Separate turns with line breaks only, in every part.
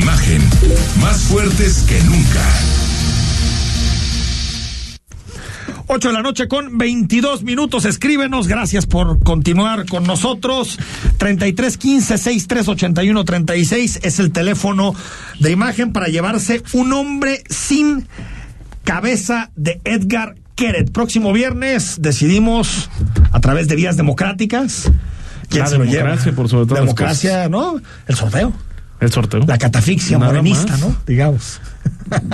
Imagen, más fuertes que nunca.
8 de la noche con 22 minutos. Escríbenos. Gracias por continuar con nosotros. 33 15 63 81 36 es el teléfono de imagen para llevarse un hombre sin cabeza de Edgar Keret. Próximo viernes decidimos a través de vías democráticas. ¿Quién
La
se lo lleva?
democracia, por sobre las
Democracia, ¿no? El sorteo.
El sorteo.
La catafixia
Nada
morenista,
más.
¿no? Digamos.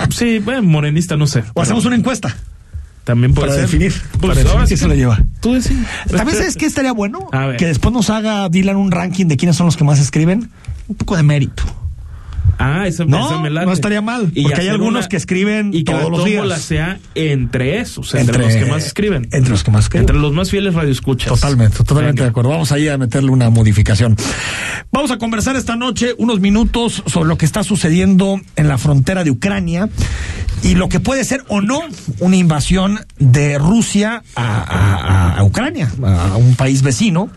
Sí, bueno, morenista no sé.
O hacemos una encuesta
También puede
para
ser.
definir.
Pues
para
ahora sí
se lo lleva.
Tú decís.
También sabes que estaría bueno que después nos haga Dylan un ranking de quiénes son los que más escriben. Un poco de mérito.
Ah, esa,
No,
me late.
no estaría mal,
Y
porque hay algunos
una-
que escriben
y que
todos
la
los días.
sea entre esos, entre, los que más escriben.
Entre los que más escriben.
Entre los más fieles radioescuchas.
Totalmente, totalmente
Venga.
de acuerdo. Vamos ahí a meterle una modificación. Vamos a conversar esta noche unos minutos sobre lo que está sucediendo en la frontera de Ucrania y lo que puede ser o no una invasión de Rusia a, a- a- a Ucrania, a un país vecino.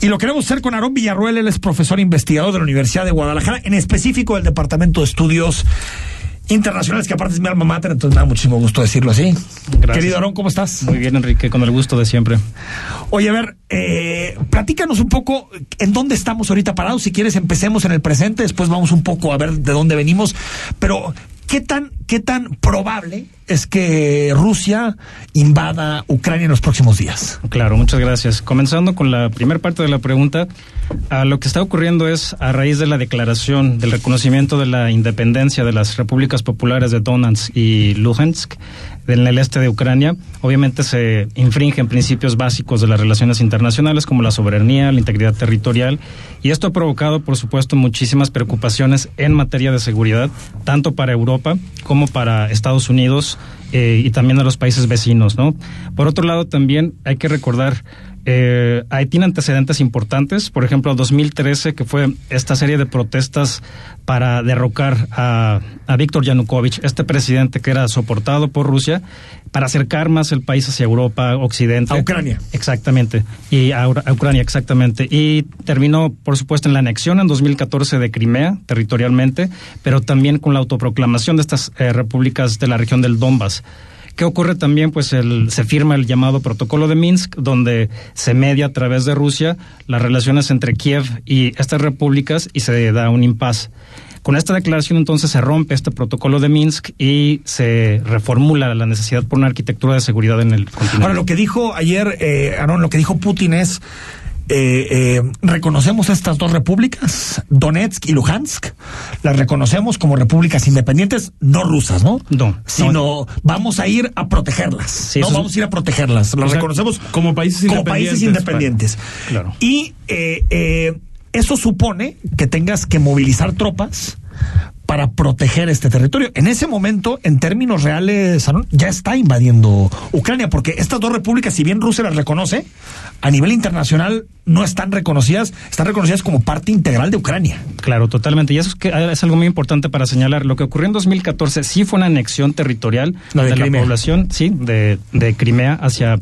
Y lo queremos hacer con Aarón Villarruel, él es profesor investigador de la Universidad de Guadalajara, en específico del Departamento de Estudios Internacionales, que aparte es mi alma mater, entonces me da muchísimo gusto decirlo así.
Gracias.
Querido Aarón, ¿cómo estás?
Muy bien, Enrique, con el gusto de siempre.
Oye, a ver, eh, platícanos un poco en dónde estamos ahorita parados. Si quieres, empecemos en el presente, después vamos un poco a ver de dónde venimos. Pero, ¿qué tan, qué tan probable es que Rusia invada Ucrania en los próximos días?
Claro, muchas gracias. Comenzando con la primera parte de la pregunta, lo que está ocurriendo es a raíz de la declaración del reconocimiento de la independencia de las repúblicas populares de Donetsk y Luhansk en el este de Ucrania, obviamente se infringen principios básicos de las relaciones internacionales como la soberanía, la integridad territorial, y esto ha provocado, por supuesto, muchísimas preocupaciones en materia de seguridad, tanto para Europa como para Estados Unidos eh, y también a los países vecinos, ¿no? Por otro lado, también hay que recordar eh, ahí tiene antecedentes importantes, por ejemplo, 2013, que fue esta serie de protestas para derrocar a, a Víctor Yanukovych, este presidente que era soportado por Rusia, para acercar más el país hacia Europa, Occidente.
A Ucrania.
Exactamente, y a Ucrania, exactamente. Y terminó, por supuesto, en la anexión en 2014 de Crimea, territorialmente, pero también con la autoproclamación de estas eh, repúblicas de la región del Donbass. ¿Qué ocurre también? Pues el, se firma el llamado Protocolo de Minsk, donde se media a través de Rusia las relaciones entre Kiev y estas repúblicas y se da un impas. Con esta declaración entonces se rompe este protocolo de Minsk y se reformula la necesidad por una arquitectura de seguridad en el continente.
Ahora, lo que dijo ayer, eh, Aarón, lo que dijo Putin es. Eh, eh, reconocemos estas dos repúblicas, Donetsk y Luhansk, las reconocemos como repúblicas independientes, no rusas, ¿no?
No,
Sino
no.
vamos a ir a protegerlas.
Sí,
no vamos a ir a protegerlas. Las
O sea,
reconocemos
como países
como países
independientes,
independientes.
Claro.
Y eh, eh, eso supone que tengas que movilizar tropas para proteger este territorio. En ese momento, en términos reales, ya está invadiendo Ucrania, porque estas dos repúblicas, si bien Rusia las reconoce, a nivel internacional no están reconocidas, están reconocidas como parte integral de Ucrania.
Claro, totalmente. Y eso es, que, ah, es algo muy importante para señalar. Lo que ocurrió en 2014 sí fue una anexión territorial
La de
la población, sí, de, de Crimea hacia,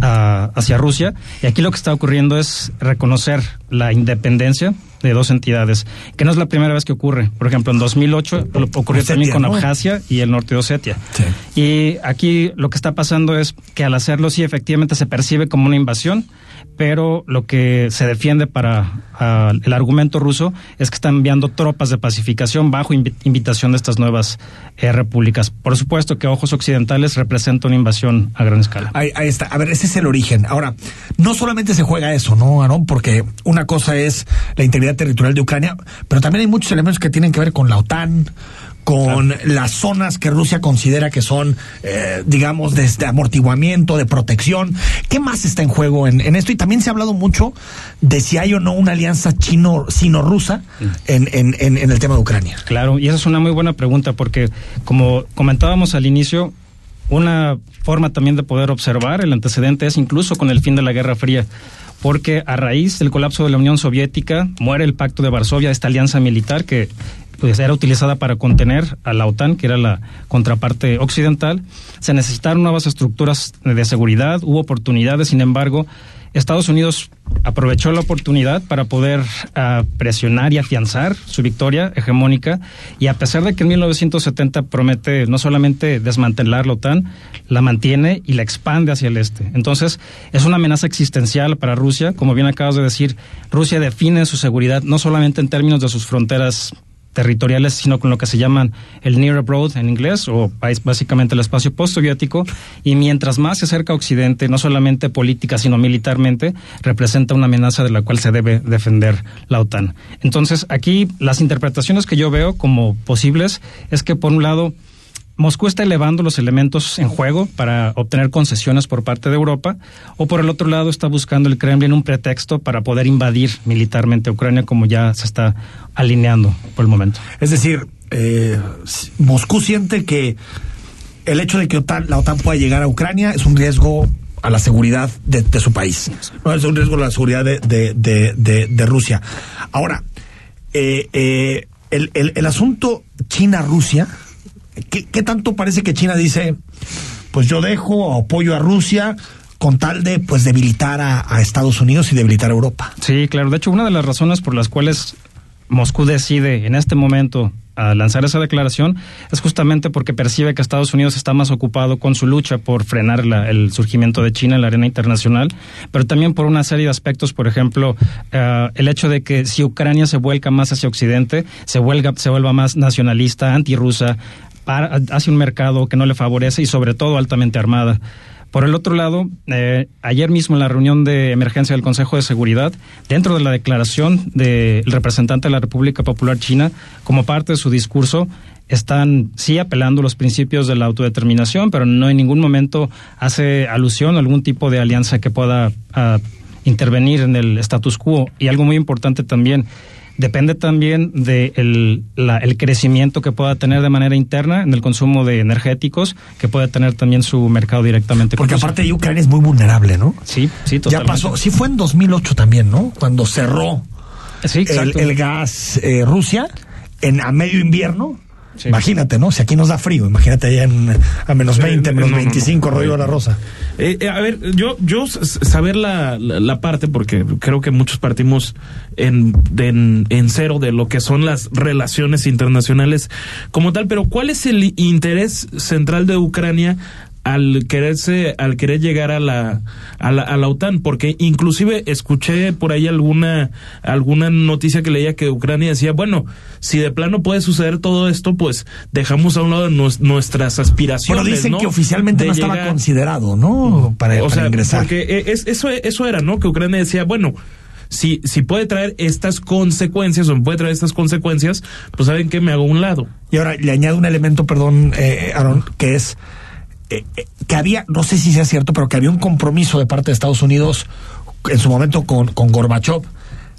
ah, hacia Rusia. Y aquí lo que está ocurriendo es reconocer la independencia de dos entidades, que no es la primera vez que ocurre. Por ejemplo, en 2008 lo- ocurrió
Osetia,
también con
¿no?
Abjasia y el norte de Osetia.
Sí.
Y aquí lo que está pasando es que al hacerlo sí efectivamente se percibe como una invasión, pero lo que se defiende para ah, el argumento ruso es que están enviando tropas de pacificación bajo invi- invitación de estas nuevas eh, repúblicas. Por supuesto que ojos occidentales representa una invasión a gran escala.
Ahí, ahí está. A ver, ese es el origen. Ahora, no solamente se juega eso, ¿no, Aarón? Porque una cosa es la integridad territorial de Ucrania, pero también hay muchos elementos que tienen que ver con la OTAN, con las zonas que Rusia considera que son, eh, digamos, de, de amortiguamiento, de protección. ¿Qué más está en juego en, en esto? Y también se ha hablado mucho de si hay o no una alianza chino-sino-rusa en, en, en, en el tema de Ucrania.
Claro, y esa es una muy buena pregunta porque, como comentábamos al inicio, una forma también de poder observar el antecedente es incluso con el fin de la Guerra Fría, porque a raíz del colapso de la Unión Soviética muere el Pacto de Varsovia, esta alianza militar que pues, era utilizada para contener a la OTAN, que era la contraparte occidental. Se necesitaron nuevas estructuras de seguridad, hubo oportunidades, sin embargo, Estados Unidos aprovechó la oportunidad para poder uh, presionar y afianzar su victoria hegemónica y a pesar de que en 1970 promete no solamente desmantelar la OTAN, la mantiene y la expande hacia el este. Entonces es una amenaza existencial para Rusia, como bien acabas de decir, Rusia define su seguridad no solamente en términos de sus fronteras territoriales, sino con lo que se llaman el Near Abroad en inglés, o básicamente el espacio postsoviético, y mientras más se acerca a Occidente, no solamente política, sino militarmente, representa una amenaza de la cual se debe defender la OTAN. Entonces, aquí las interpretaciones que yo veo como posibles es que, por un lado, Moscú está elevando los elementos en juego para obtener concesiones por parte de Europa, o por el otro lado está buscando el Kremlin un pretexto para poder invadir militarmente Ucrania, como ya se está alineando por el momento.
Es decir, eh, Moscú siente que el hecho de que la OTAN pueda llegar a Ucrania es un riesgo a la seguridad de, su país, no es un riesgo a la seguridad de, Rusia. Ahora, eh, eh, el, el asunto China-Rusia ¿Qué, tanto parece que China dice, pues yo dejo apoyo a Rusia con tal de pues debilitar a, Estados Unidos y debilitar a Europa?
Sí, claro. De hecho, una de las razones por las cuales Moscú decide en este momento a lanzar esa declaración es justamente porque percibe que Estados Unidos está más ocupado con su lucha por frenar el surgimiento de China en la arena internacional, pero también por una serie de aspectos, por ejemplo, eh, el hecho de que si Ucrania se vuelca más hacia Occidente, se, vuelva, se vuelva más nacionalista, antirrusa, hacia un mercado que no le favorece y sobre todo altamente armada. Por el otro lado, eh, ayer mismo en la reunión de emergencia del Consejo de Seguridad, dentro de la declaración del representante de la República Popular China, como parte de su discurso, están sí apelando los principios de la autodeterminación, pero no en ningún momento hace alusión a algún tipo de alianza que pueda ah, intervenir en el status quo. Y algo muy importante también, depende también del de el crecimiento que pueda tener de manera interna en el consumo de energéticos, que puede tener también su mercado directamente.
Porque aparte de Ucrania es muy vulnerable, ¿no?
Sí, sí,
totalmente. Ya pasó, sí fue en 2008 también, ¿no? Cuando cerró el, gas eh, Rusia en a medio invierno Imagínate, ¿no? Si aquí nos da frío, imagínate allá en, a menos 20, menos 25, rollo de la rosa.
Eh, eh, a ver, yo, yo saber la, la, parte, porque creo que muchos partimos en, en, en cero de lo que son las relaciones internacionales como tal, pero ¿cuál es el interés central de Ucrania al quererse al querer llegar a la, a la a la OTAN porque inclusive escuché por ahí alguna alguna noticia que leía que Ucrania decía bueno si de plano puede suceder todo esto pues dejamos a un lado nuestras aspiraciones
pero dicen que oficialmente no estaba considerado no
para, o sea, ingresar. porque e, es, eso eso era no que Ucrania decía bueno si, si puede traer estas consecuencias o puede traer estas consecuencias, pues saben que me hago a un lado.
Y ahora le añado un elemento, perdón, eh, Aaron, que es eh, eh, que había, no sé si sea cierto, pero que había un compromiso de parte de Estados Unidos en su momento con, con Gorbachev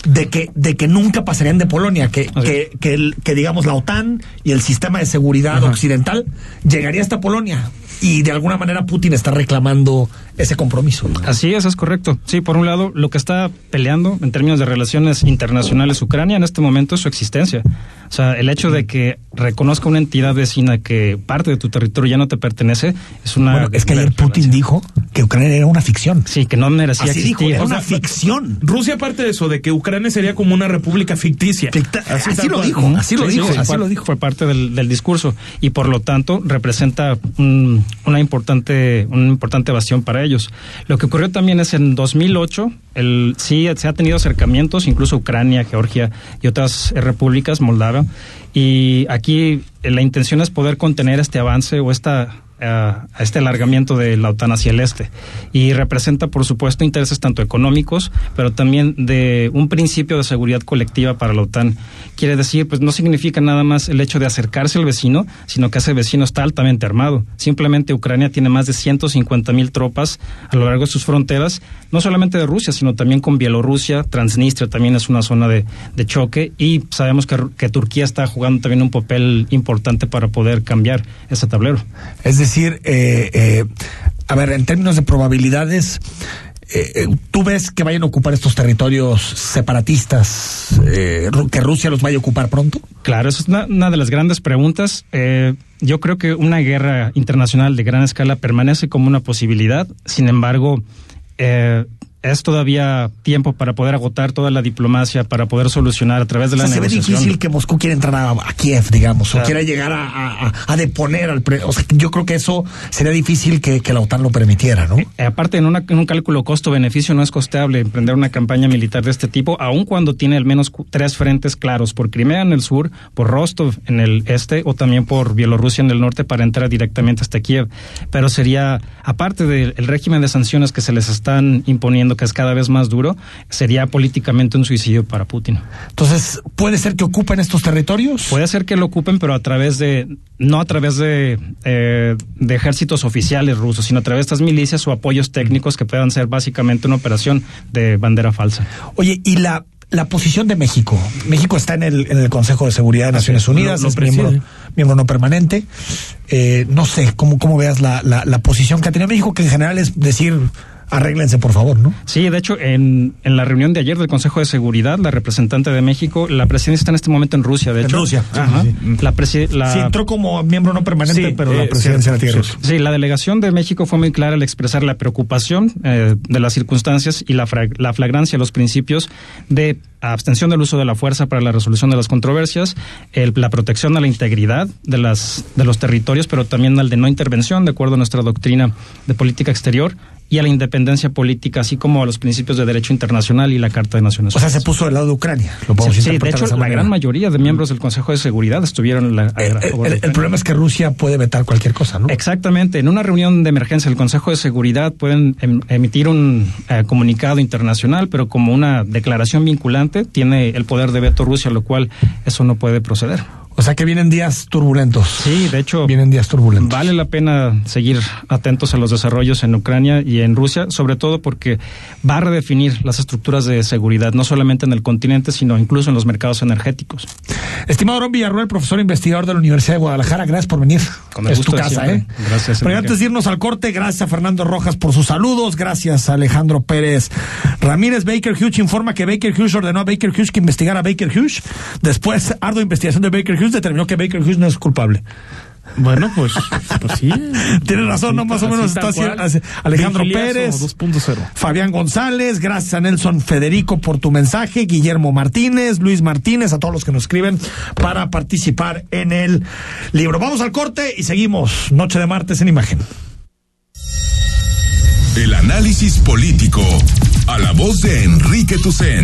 de que, de que nunca pasarían de Polonia, que, que, que, que, digamos la OTAN y el sistema de seguridad occidental llegaría hasta Polonia y de alguna manera Putin está reclamando ese compromiso.
Así es, es correcto. Sí, por un lado, lo que está peleando en términos de relaciones internacionales Ucrania en este momento es su existencia. O sea, el hecho de que reconozca una entidad vecina que parte de tu territorio ya no te pertenece es una.
Bueno, es que ayer Putin dijo que Ucrania era una ficción.
Sí, que no merecía
Así
existir.
Dijo, era una ficción.
Rusia parte de eso, de que Ucrania sería como una república ficticia.
así, lo dijo, así lo dijo, así lo dijo.
Fue parte del, del, discurso y por lo tanto representa un, una importante, una importante evasión para ellos. Lo que ocurrió también es en 2008, el, sí se ha tenido acercamientos, incluso Ucrania, Georgia y otras repúblicas, Moldavia, y aquí la intención es poder contener este avance o esta a, este alargamiento de la OTAN hacia el este. Y representa, por supuesto, intereses tanto económicos, pero también de un principio de seguridad colectiva para la OTAN. Quiere decir, pues no significa nada más el hecho de acercarse al vecino, sino que ese vecino está altamente armado. Simplemente Ucrania tiene más de 150 mil tropas a lo largo de sus fronteras, no solamente de Rusia, sino también con Bielorrusia. Transnistria también es una zona de, de choque y sabemos que, que Turquía está jugando también un papel importante para poder cambiar ese tablero.
Es decir, decir, eh, eh, a ver, en términos de probabilidades, eh, ¿tú ves que vayan a ocupar estos territorios separatistas, que Rusia los vaya a ocupar pronto?
Claro, esa es una, de las grandes preguntas. yo creo que una guerra internacional de gran escala permanece como una posibilidad, sin embargo, es todavía tiempo para poder agotar toda la diplomacia, para poder solucionar a través de
O
la
sea, se ve
negociación.
difícil que Moscú quiera entrar a, a Kiev, digamos, o quiera llegar a, a- a- a deponer al... pre- o sea, yo creo que eso sería difícil que, que la OTAN lo permitiera, ¿no?
Eh, aparte, en, una- en un cálculo costo-beneficio no es costeable emprender una campaña militar de este tipo, aun cuando tiene al menos tres frentes claros, por Crimea en el sur, por Rostov en el este o también por Bielorrusia en el norte para entrar directamente hasta Kiev. Pero sería, aparte del el régimen de sanciones que se les están imponiendo, que es cada vez más duro, sería políticamente un suicidio para Putin.
Entonces, ¿puede ser que ocupen estos territorios?
Puede ser que lo ocupen, pero a través de, no a través de, eh, de ejércitos oficiales rusos, sino a través de estas milicias o apoyos técnicos que puedan ser básicamente una operación de bandera falsa.
Oye, y la, la posición de México. México está en el, en el Consejo de Seguridad de Naciones Unidas,
lo
es miembro, miembro no permanente. Eh, no sé cómo, cómo veas la, la, la posición que ha tenido México, que en general es decir, arréglense por favor, ¿no?
Sí, de hecho, en, en la reunión de ayer del Consejo de Seguridad, la representante de México, la presidencia está en este momento en Rusia, de
En
hecho.
Rusia, sí,
Ajá.
sí,
La, presi- la-
Sí, entró como miembro no permanente,
Sí,
pero la
eh,
presidencia la
cierto,
tiene
sí.
Rusia.
Sí, la delegación de México fue muy clara al expresar la preocupación eh, de las circunstancias y la, la flagrancia de los principios de abstención del uso de la fuerza para la resolución de las controversias, el- la protección a la integridad de, las, de los territorios, pero también al de no intervención, de acuerdo a nuestra doctrina de política exterior, y a la independencia política, así como a los principios de derecho internacional y la Carta de Naciones
O sea,
Unidas.
se puso del lado de Ucrania. Lo podemos
Sí, sí, de hecho, la
manera.
gran mayoría de miembros del Consejo de Seguridad estuvieron en la, a
Eh,
favor
el,
de
el
Ucrania.
problema es que Rusia puede vetar cualquier cosa, ¿no?
Exactamente. En una reunión de emergencia del Consejo de Seguridad pueden em- emitir un eh, comunicado internacional, pero como una declaración vinculante tiene el poder de veto Rusia, lo cual eso no puede proceder.
O sea que vienen días turbulentos.
Sí, de hecho,
Vienen días turbulentos.
vale la pena seguir atentos a los desarrollos en Ucrania y en Rusia, sobre todo porque va a redefinir las estructuras de seguridad, no solamente en el continente, sino incluso en los mercados energéticos.
Estimado Ron Villarruel, profesor investigador de la Universidad de Guadalajara, gracias por venir.
Con el
es
gusto
tu casa. ¿eh?
Gracias,
Pero antes de irnos al corte, gracias a Fernando Rojas por sus saludos, gracias a Alejandro Pérez Ramírez. Baker Hughes informa que Baker Hughes ordenó a Baker Hughes que investigara a Baker Hughes. Después, ardua investigación de Baker Hughes determinó que Baker Hughes no es culpable.
Bueno, pues, pues sí.
Tienes razón, ¿no? Más o
Así
menos está
cual.
haciendo Alejandro Pérez.
2.0.
Fabián González, gracias a Nelson Federico por tu mensaje, Guillermo Martínez, Luis Martínez, a todos los que nos escriben para participar en el libro. Vamos al corte y seguimos. Noche de martes en imagen.
El análisis político. A la voz de Enrique Tucen.